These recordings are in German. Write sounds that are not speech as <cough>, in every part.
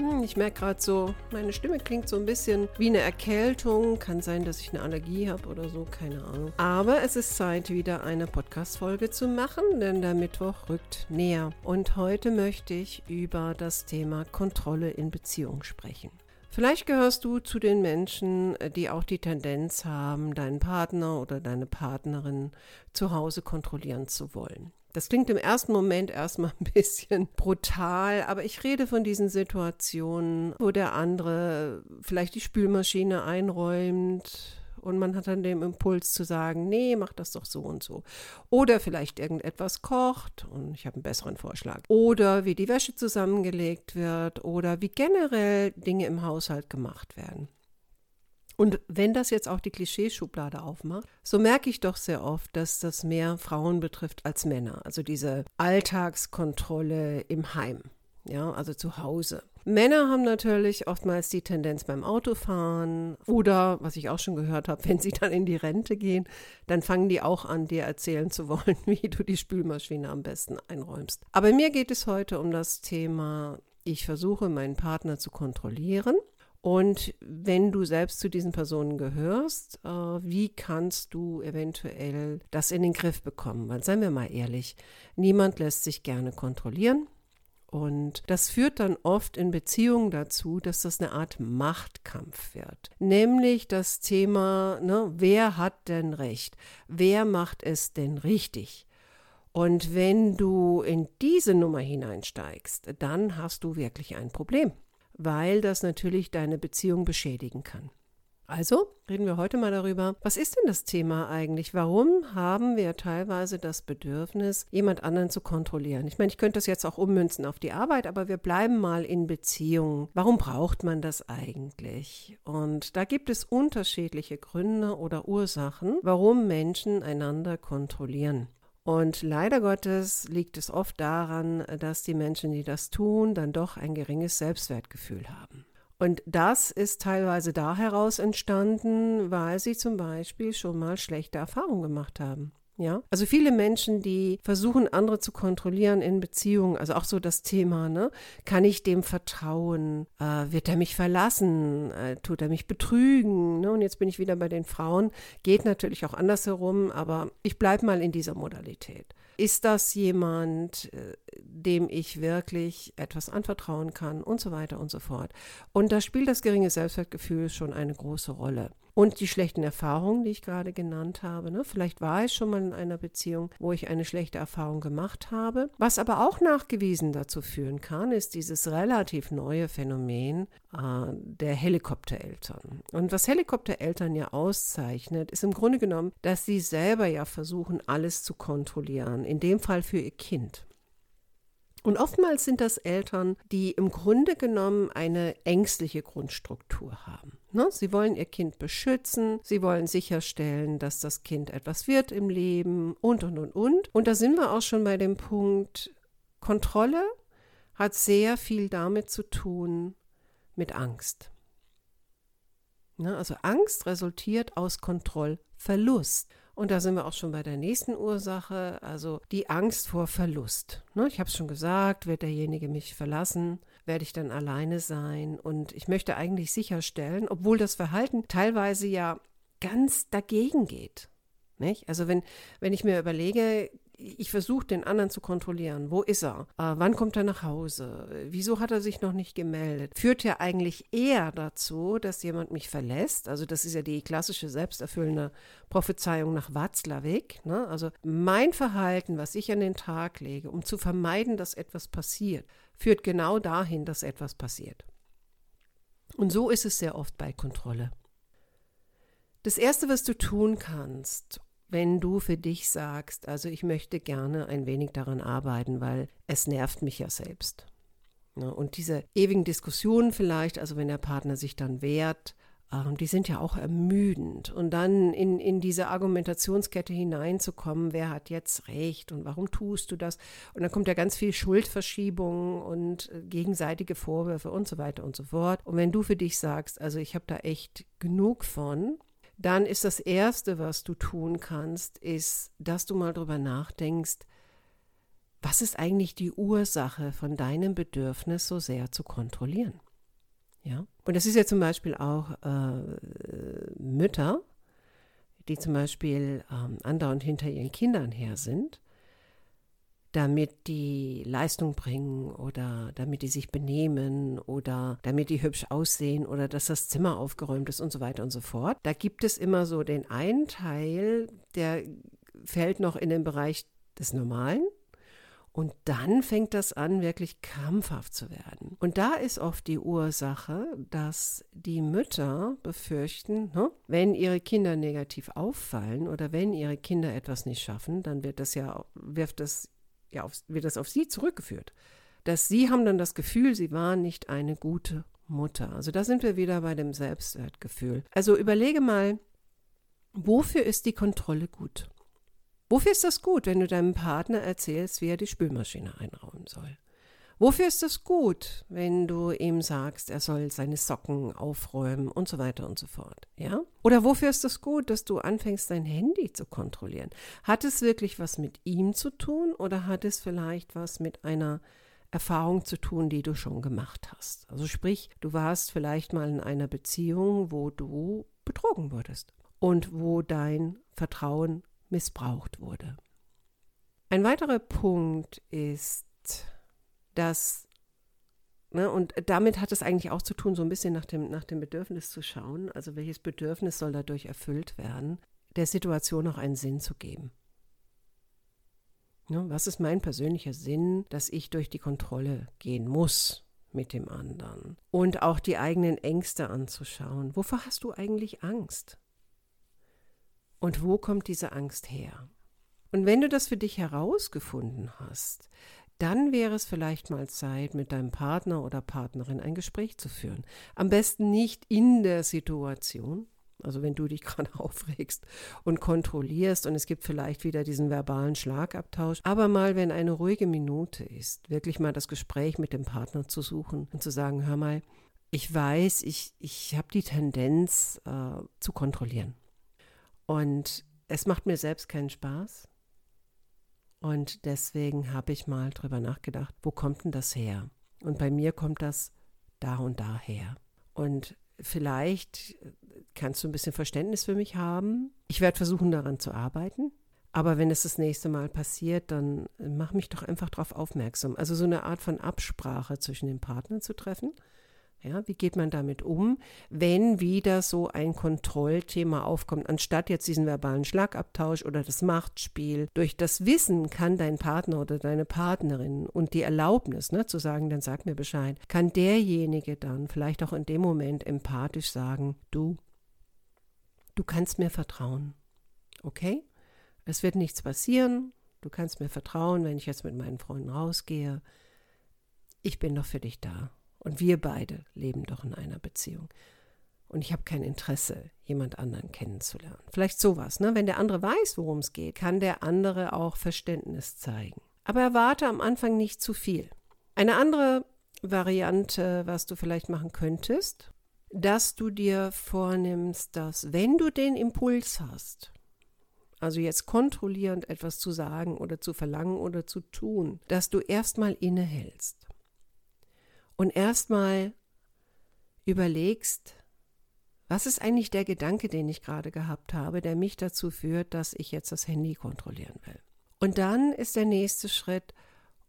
Hm, ich merke gerade so, meine Stimme klingt so ein bisschen wie eine Erkältung. Kann sein, dass ich eine Allergie habe oder so, keine Ahnung. Aber es ist Zeit, wieder eine Podcast-Folge zu machen, denn der Mittwoch rückt näher. Und heute möchte ich über das Thema Kontrolle in Beziehung sprechen. Vielleicht gehörst du zu den Menschen, die auch die Tendenz haben, deinen Partner oder deine Partnerin zu Hause kontrollieren zu wollen. Das klingt im ersten Moment erstmal <laughs> ein bisschen brutal, aber ich rede von diesen Situationen, wo der andere vielleicht die Spülmaschine einräumt und man hat dann den Impuls zu sagen, nee, mach das doch so und so. Oder vielleicht irgendetwas kocht und ich habe einen besseren Vorschlag. Oder wie die Wäsche zusammengelegt wird oder wie generell Dinge im Haushalt gemacht werden. Und wenn das jetzt auch die Klischeeschublade aufmacht, so merke ich doch sehr oft, dass das mehr Frauen betrifft als Männer. Also diese Alltagskontrolle im Heim, ja, also zu Hause. Männer haben natürlich oftmals die Tendenz beim Autofahren oder, was ich auch schon gehört habe, <laughs> wenn sie dann in die Rente gehen, dann fangen die auch an, dir erzählen zu wollen, <laughs> wie du die Spülmaschine am besten einräumst. Aber mir geht es heute um das Thema, ich versuche meinen Partner zu kontrollieren und wenn du selbst zu diesen Personen gehörst, äh, wie kannst du eventuell das in den Griff bekommen? Weil, seien wir mal ehrlich, niemand lässt sich gerne kontrollieren. Und das führt dann oft in Beziehungen dazu, dass das eine Art Machtkampf wird. Nämlich das Thema, ne, wer hat denn Recht? Wer macht es denn richtig? Und wenn du in diese Nummer hineinsteigst, dann hast du wirklich ein Problem weil das natürlich deine Beziehung beschädigen kann. Also reden wir heute mal darüber, was ist denn das Thema eigentlich? Warum haben wir teilweise das Bedürfnis, jemand anderen zu kontrollieren? Ich meine, ich könnte das jetzt auch ummünzen auf die Arbeit, aber wir bleiben mal in Beziehungen. Warum braucht man das eigentlich? Und da gibt es unterschiedliche Gründe oder Ursachen, warum Menschen einander kontrollieren. Und leider Gottes liegt es oft daran, dass die Menschen, die das tun, dann doch ein geringes Selbstwertgefühl haben. Und das ist teilweise da heraus entstanden, weil sie zum Beispiel schon mal schlechte Erfahrungen gemacht haben. Ja, also viele Menschen, die versuchen, andere zu kontrollieren in Beziehungen, also auch so das Thema, ne? Kann ich dem vertrauen? Äh, wird er mich verlassen? Äh, tut er mich betrügen? Ne? Und jetzt bin ich wieder bei den Frauen. Geht natürlich auch andersherum, aber ich bleibe mal in dieser Modalität. Ist das jemand, äh, dem ich wirklich etwas anvertrauen kann und so weiter und so fort? Und da spielt das geringe Selbstwertgefühl schon eine große Rolle. Und die schlechten Erfahrungen, die ich gerade genannt habe. Ne? Vielleicht war ich schon mal in einer Beziehung, wo ich eine schlechte Erfahrung gemacht habe. Was aber auch nachgewiesen dazu führen kann, ist dieses relativ neue Phänomen äh, der Helikoptereltern. Und was Helikoptereltern ja auszeichnet, ist im Grunde genommen, dass sie selber ja versuchen, alles zu kontrollieren. In dem Fall für ihr Kind. Und oftmals sind das Eltern, die im Grunde genommen eine ängstliche Grundstruktur haben. Ne? Sie wollen ihr Kind beschützen, sie wollen sicherstellen, dass das Kind etwas wird im Leben und, und, und, und. Und da sind wir auch schon bei dem Punkt, Kontrolle hat sehr viel damit zu tun mit Angst. Ne? Also Angst resultiert aus Kontrollverlust. Und da sind wir auch schon bei der nächsten Ursache, also die Angst vor Verlust. Ne, ich habe es schon gesagt, wird derjenige mich verlassen, werde ich dann alleine sein. Und ich möchte eigentlich sicherstellen, obwohl das Verhalten teilweise ja ganz dagegen geht. Nicht? Also wenn, wenn ich mir überlege, ich versuche den anderen zu kontrollieren. Wo ist er? Äh, wann kommt er nach Hause? Wieso hat er sich noch nicht gemeldet? Führt ja eigentlich eher dazu, dass jemand mich verlässt. Also das ist ja die klassische selbsterfüllende Prophezeiung nach Watzlawick. Ne? Also mein Verhalten, was ich an den Tag lege, um zu vermeiden, dass etwas passiert, führt genau dahin, dass etwas passiert. Und so ist es sehr oft bei Kontrolle. Das Erste, was du tun kannst, wenn du für dich sagst, also ich möchte gerne ein wenig daran arbeiten, weil es nervt mich ja selbst. Ne? Und diese ewigen Diskussionen vielleicht, also wenn der Partner sich dann wehrt, die sind ja auch ermüdend. Und dann in, in diese Argumentationskette hineinzukommen, wer hat jetzt recht und warum tust du das? Und dann kommt ja ganz viel Schuldverschiebung und äh, gegenseitige Vorwürfe und so weiter und so fort. Und wenn du für dich sagst, also ich habe da echt genug von, dann ist das Erste, was du tun kannst, ist, dass du mal drüber nachdenkst, was ist eigentlich die Ursache von deinem Bedürfnis so sehr zu kontrollieren? Ja? Und das ist ja zum Beispiel auch äh, Mütter, die zum Beispiel ähm, andauernd hinter ihren Kindern her sind, damit die Leistung bringen oder damit die sich benehmen oder damit die hübsch aussehen oder dass das Zimmer aufgeräumt ist und so weiter und so fort. Da gibt es immer so den einen Teil, der fällt noch in den Bereich des Normalen und dann fängt das an, wirklich krampfhaft zu werden. Und da ist oft die Ursache, dass die Mütter befürchten, ne, wenn ihre Kinder negativ auffallen oder wenn ihre Kinder etwas nicht schaffen, dann wird das ja, wirft das, ja auf, wird das auf sie zurückgeführt. Dass sie haben dann das Gefühl, sie waren nicht eine gute Mutter. Also da sind wir wieder bei dem Selbstwertgefühl. Also überlege mal, wofür ist die Kontrolle gut? Wofür ist das gut, wenn du deinem Partner erzählst, wie er die Spülmaschine einräumen soll? Wofür ist das gut, wenn du ihm sagst, er soll seine Socken aufräumen und so weiter und so fort? Ja? Oder wofür ist das gut, dass du anfängst, dein Handy zu kontrollieren? Hat es wirklich was mit ihm zu tun oder hat es vielleicht was mit einer Erfahrung zu tun, die du schon gemacht hast? Also sprich, du warst vielleicht mal in einer Beziehung, wo du betrogen wurdest und wo dein Vertrauen missbraucht wurde. Ein weiterer Punkt ist, dass, ne, und damit hat es eigentlich auch zu tun, so ein bisschen nach dem, nach dem Bedürfnis zu schauen, also welches Bedürfnis soll dadurch erfüllt werden, der Situation auch einen Sinn zu geben. Ne, was ist mein persönlicher Sinn, dass ich durch die Kontrolle gehen muss mit dem anderen? Und auch die eigenen Ängste anzuschauen. Wovor hast du eigentlich Angst? Und wo kommt diese Angst her? Und wenn du das für dich herausgefunden hast, dann wäre es vielleicht mal Zeit, mit deinem Partner oder Partnerin ein Gespräch zu führen. Am besten nicht in der Situation, also wenn du dich <laughs> gerade aufregst und kontrollierst und es gibt vielleicht wieder diesen verbalen Schlagabtausch, aber mal, wenn eine ruhige Minute ist, wirklich mal das Gespräch mit dem Partner zu suchen und zu sagen, hör mal, ich weiß, ich, ich habe die Tendenz äh, zu kontrollieren. Und es macht mir selbst keinen Spaß. Und deswegen habe ich mal drüber nachgedacht, wo kommt denn das her? Und bei mir kommt das da und da her. Und vielleicht kannst du ein bisschen Verständnis für mich haben. Ich werde versuchen, daran zu arbeiten. Aber wenn es das nächste Mal passiert, dann mach mich doch einfach darauf aufmerksam. Also so eine Art von Absprache zwischen den Partnern zu treffen ja, wie geht man damit um, wenn wieder so ein Kontrollthema aufkommt, anstatt jetzt diesen verbalen Schlagabtausch oder das Machtspiel? Durch das Wissen kann dein Partner oder deine Partnerin und die Erlaubnis, ne, zu sagen, dann sag mir Bescheid, kann derjenige dann vielleicht auch in dem Moment empathisch sagen, du, du kannst mir vertrauen. Okay? Es wird nichts passieren. Du kannst mir vertrauen, wenn ich jetzt mit meinen Freunden rausgehe. Ich bin doch für dich da. Und wir beide leben doch in einer Beziehung. Und ich habe kein Interesse, jemand anderen kennenzulernen. Vielleicht sowas, ne? Wenn der andere weiß, worum es geht, kann der andere auch Verständnis zeigen. Aber erwarte am Anfang nicht zu viel. Eine andere Variante, was du vielleicht machen könntest, dass du dir vornimmst, dass wenn du den Impuls hast, also jetzt kontrollierend etwas zu sagen oder zu verlangen oder zu tun, dass du erstmal innehältst und erstmal überlegst, was ist eigentlich der Gedanke, den ich gerade gehabt habe, der mich dazu führt, dass ich jetzt das Handy kontrollieren will. Und dann ist der nächste Schritt,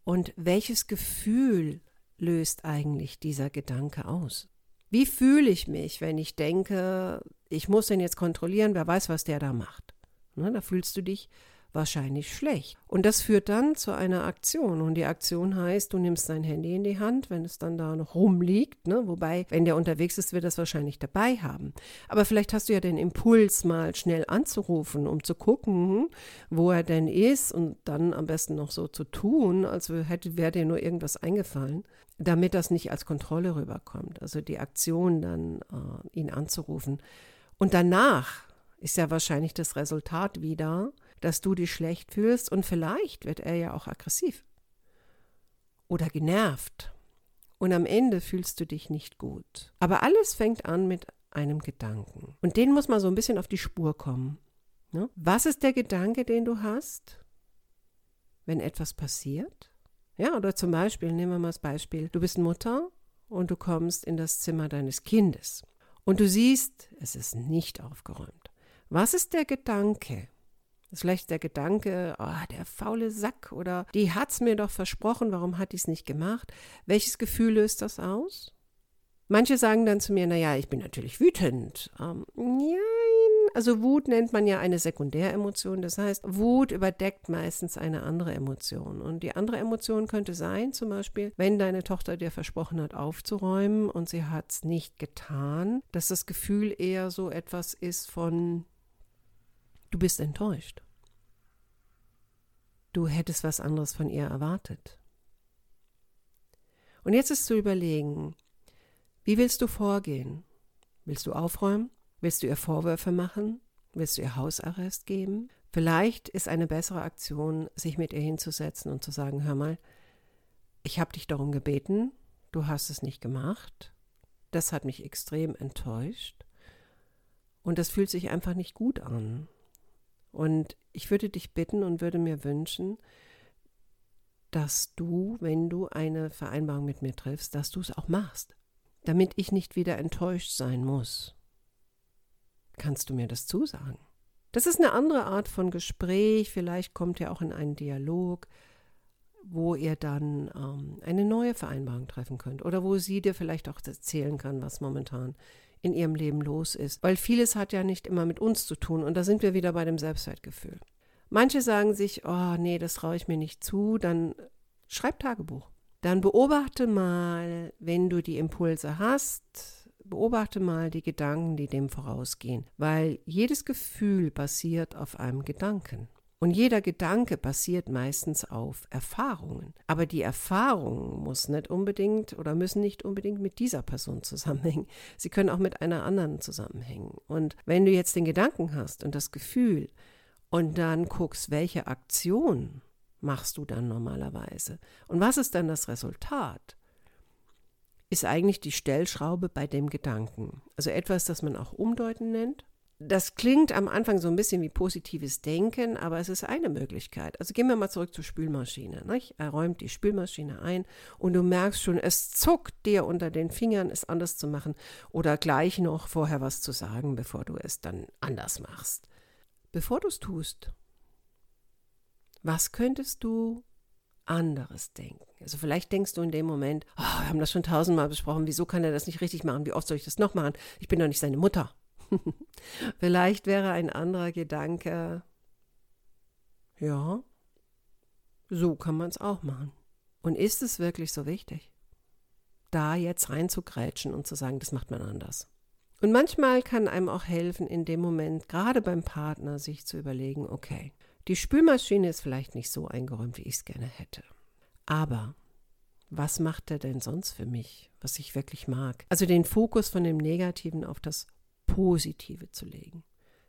und welches Gefühl löst eigentlich dieser Gedanke aus? Wie fühle ich mich, wenn ich denke, ich muss den jetzt kontrollieren, wer weiß, was der da macht? Ne, da fühlst du dich wahrscheinlich schlecht. Und das führt dann zu einer Aktion. Und die Aktion heißt, du nimmst dein Handy in die Hand, wenn es dann da noch rumliegt. Ne? Wobei, wenn der unterwegs ist, wird das wahrscheinlich dabei haben. Aber vielleicht hast du ja den Impuls, mal schnell anzurufen, um zu gucken, wo er denn ist und dann am besten noch so zu tun, als hätte, wäre dir nur irgendwas eingefallen, damit das nicht als Kontrolle rüberkommt. Also die Aktion dann, äh, ihn anzurufen. Und danach ist ja wahrscheinlich das Resultat wieder, dass du dich schlecht fühlst und vielleicht wird er ja auch aggressiv oder genervt. Und am Ende fühlst du dich nicht gut. Aber alles fängt an mit einem Gedanken. Und den muss man so ein bisschen auf die Spur kommen. Ne? Was ist der Gedanke, den du hast, wenn etwas passiert? Ja, oder zum Beispiel, nehmen wir mal das Beispiel, du bist Mutter und du kommst in das Zimmer deines Kindes und du siehst, es ist nicht aufgeräumt. Was ist der Gedanke, ist vielleicht der Gedanke, oh, der faule Sack oder die hat's mir doch versprochen, warum hat die es nicht gemacht? Welches Gefühl löst das aus? Manche sagen dann zu mir, naja, ich bin natürlich wütend. Ähm, nein, also Wut nennt man ja eine Sekundäremotion. Das heißt, Wut überdeckt meistens eine andere Emotion. Und die andere Emotion könnte sein, zum Beispiel, wenn deine Tochter dir versprochen hat, aufzuräumen und sie hat es nicht getan, dass das Gefühl eher so etwas ist von, Du bist enttäuscht. Du hättest was anderes von ihr erwartet. Und jetzt ist zu überlegen, wie willst du vorgehen? Willst du aufräumen? Willst du ihr Vorwürfe machen? Willst du ihr Hausarrest geben? Vielleicht ist eine bessere Aktion, sich mit ihr hinzusetzen und zu sagen, hör mal, ich habe dich darum gebeten, du hast es nicht gemacht, das hat mich extrem enttäuscht und das fühlt sich einfach nicht gut an. Und ich würde dich bitten und würde mir wünschen, dass du, wenn du eine Vereinbarung mit mir triffst, dass du es auch machst, damit ich nicht wieder enttäuscht sein muss. Kannst du mir das zusagen? Das ist eine andere Art von Gespräch, vielleicht kommt ihr auch in einen Dialog, wo ihr dann ähm, eine neue Vereinbarung treffen könnt oder wo sie dir vielleicht auch erzählen kann, was momentan in ihrem Leben los ist. Weil vieles hat ja nicht immer mit uns zu tun und da sind wir wieder bei dem Selbstwertgefühl. Manche sagen sich, oh nee, das traue ich mir nicht zu, dann schreib Tagebuch. Dann beobachte mal, wenn du die Impulse hast, beobachte mal die Gedanken, die dem vorausgehen, weil jedes Gefühl basiert auf einem Gedanken. Und jeder Gedanke basiert meistens auf Erfahrungen. Aber die Erfahrungen muss nicht unbedingt oder müssen nicht unbedingt mit dieser Person zusammenhängen. Sie können auch mit einer anderen zusammenhängen. Und wenn du jetzt den Gedanken hast und das Gefühl und dann guckst, welche Aktion machst du dann normalerweise und was ist dann das Resultat, ist eigentlich die Stellschraube bei dem Gedanken. Also etwas, das man auch Umdeuten nennt das klingt am Anfang so ein bisschen wie positives Denken, aber es ist eine Möglichkeit. Also gehen wir mal zurück zur Spülmaschine. Nicht? Er räumt die Spülmaschine ein und du merkst schon, es zuckt dir unter den Fingern, es anders zu machen oder gleich noch vorher was zu sagen, bevor du es dann anders machst. Bevor du es tust, was könntest du anderes denken? Also vielleicht denkst du in dem Moment, oh, wir haben das schon tausendmal besprochen, wieso kann er das nicht richtig machen? Wie oft soll ich das noch machen? Ich bin doch nicht seine Mutter. <laughs> Vielleicht wäre ein anderer Gedanke, ja, so kann man es auch machen. Und ist es wirklich so wichtig, da jetzt reinzugrätschen und zu sagen, das macht man anders? Und manchmal kann einem auch helfen, in dem Moment, gerade beim Partner, sich zu überlegen, okay, die Spülmaschine ist vielleicht nicht so eingeräumt, wie ich es gerne hätte. Aber was macht er denn sonst für mich, was ich wirklich mag? Also den Fokus von dem Negativen auf das Positive zu legen,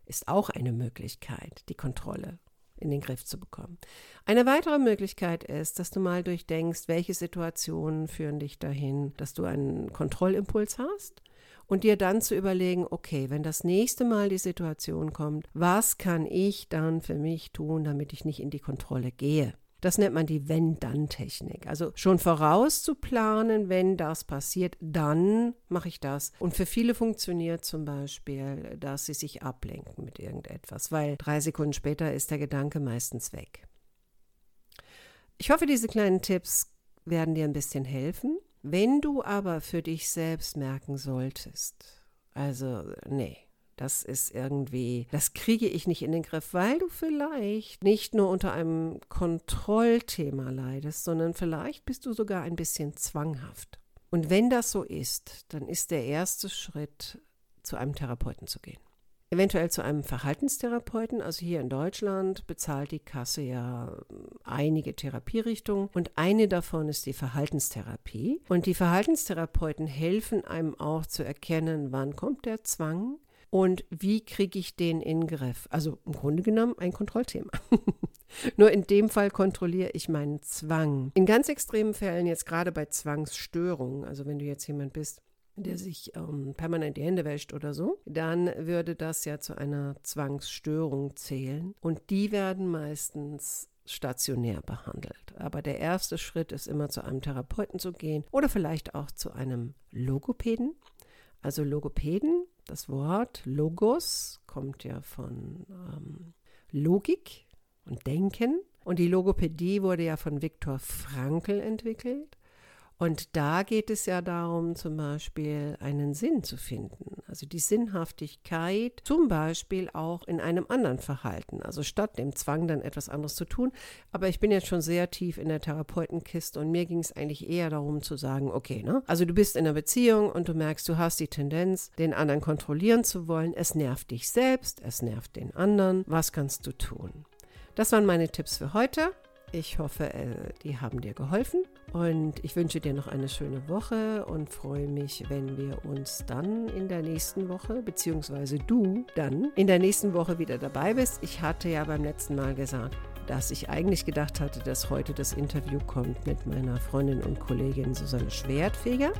ist auch eine Möglichkeit, die Kontrolle in den Griff zu bekommen. Eine weitere Möglichkeit ist, dass du mal durchdenkst, welche Situationen führen dich dahin, dass du einen Kontrollimpuls hast und dir dann zu überlegen, okay, wenn das nächste Mal die Situation kommt, was kann ich dann für mich tun, damit ich nicht in die Kontrolle gehe? Das nennt man die Wenn-Dann-Technik. Also schon vorauszuplanen, wenn das passiert, dann mache ich das. Und für viele funktioniert zum Beispiel, dass sie sich ablenken mit irgendetwas, weil drei Sekunden später ist der Gedanke meistens weg. Ich hoffe, diese kleinen Tipps werden dir ein bisschen helfen. Wenn du aber für dich selbst merken solltest, also nee, das ist irgendwie, das kriege ich nicht in den Griff, weil du vielleicht nicht nur unter einem Kontrollthema leidest, sondern vielleicht bist du sogar ein bisschen zwanghaft. Und wenn das so ist, dann ist der erste Schritt, zu einem Therapeuten zu gehen. Eventuell zu einem Verhaltenstherapeuten. Also hier in Deutschland bezahlt die Kasse ja einige Therapierichtungen und eine davon ist die Verhaltenstherapie. Und die Verhaltenstherapeuten helfen einem auch zu erkennen, wann kommt der Zwang, und wie kriege ich den in den Griff? Also im Grunde genommen ein Kontrollthema. <laughs> Nur in dem Fall kontrolliere ich meinen Zwang. In ganz extremen Fällen, jetzt gerade bei Zwangsstörungen, also wenn du jetzt jemand bist, der sich ähm, permanent die Hände wäscht oder so, dann würde das ja zu einer Zwangsstörung zählen. Und die werden meistens stationär behandelt. Aber der erste Schritt ist immer zu einem Therapeuten zu gehen oder vielleicht auch zu einem Logopäden. Also Logopäden das Wort Logos kommt ja von ähm, Logik und Denken. Und die Logopädie wurde ja von Viktor Frankl entwickelt. Und da geht es ja darum, zum Beispiel einen Sinn zu finden. Also die Sinnhaftigkeit, zum Beispiel auch in einem anderen Verhalten. Also statt dem Zwang dann etwas anderes zu tun. Aber ich bin jetzt schon sehr tief in der Therapeutenkiste und mir ging es eigentlich eher darum zu sagen, okay, ne? Also du bist in einer Beziehung und du merkst, du hast die Tendenz, den anderen kontrollieren zu wollen. Es nervt dich selbst, es nervt den anderen. Was kannst du tun? Das waren meine Tipps für heute. Ich hoffe, äh, die haben dir geholfen und ich wünsche dir noch eine schöne Woche und freue mich, wenn wir uns dann in der nächsten Woche, beziehungsweise du dann in der nächsten Woche wieder dabei bist. Ich hatte ja beim letzten Mal gesagt, dass ich eigentlich gedacht hatte, dass heute das Interview kommt mit meiner Freundin und Kollegin Susanne Schwertfeger.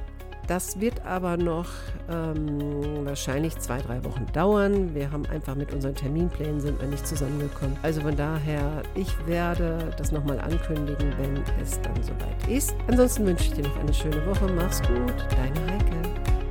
Das wird aber noch ähm, wahrscheinlich zwei, drei Wochen dauern. Wir haben einfach mit unseren Terminplänen sind wir nicht zusammengekommen. Also von daher, ich werde das nochmal ankündigen, wenn es dann soweit ist. Ansonsten wünsche ich dir noch eine schöne Woche. Mach's gut, deine Heike.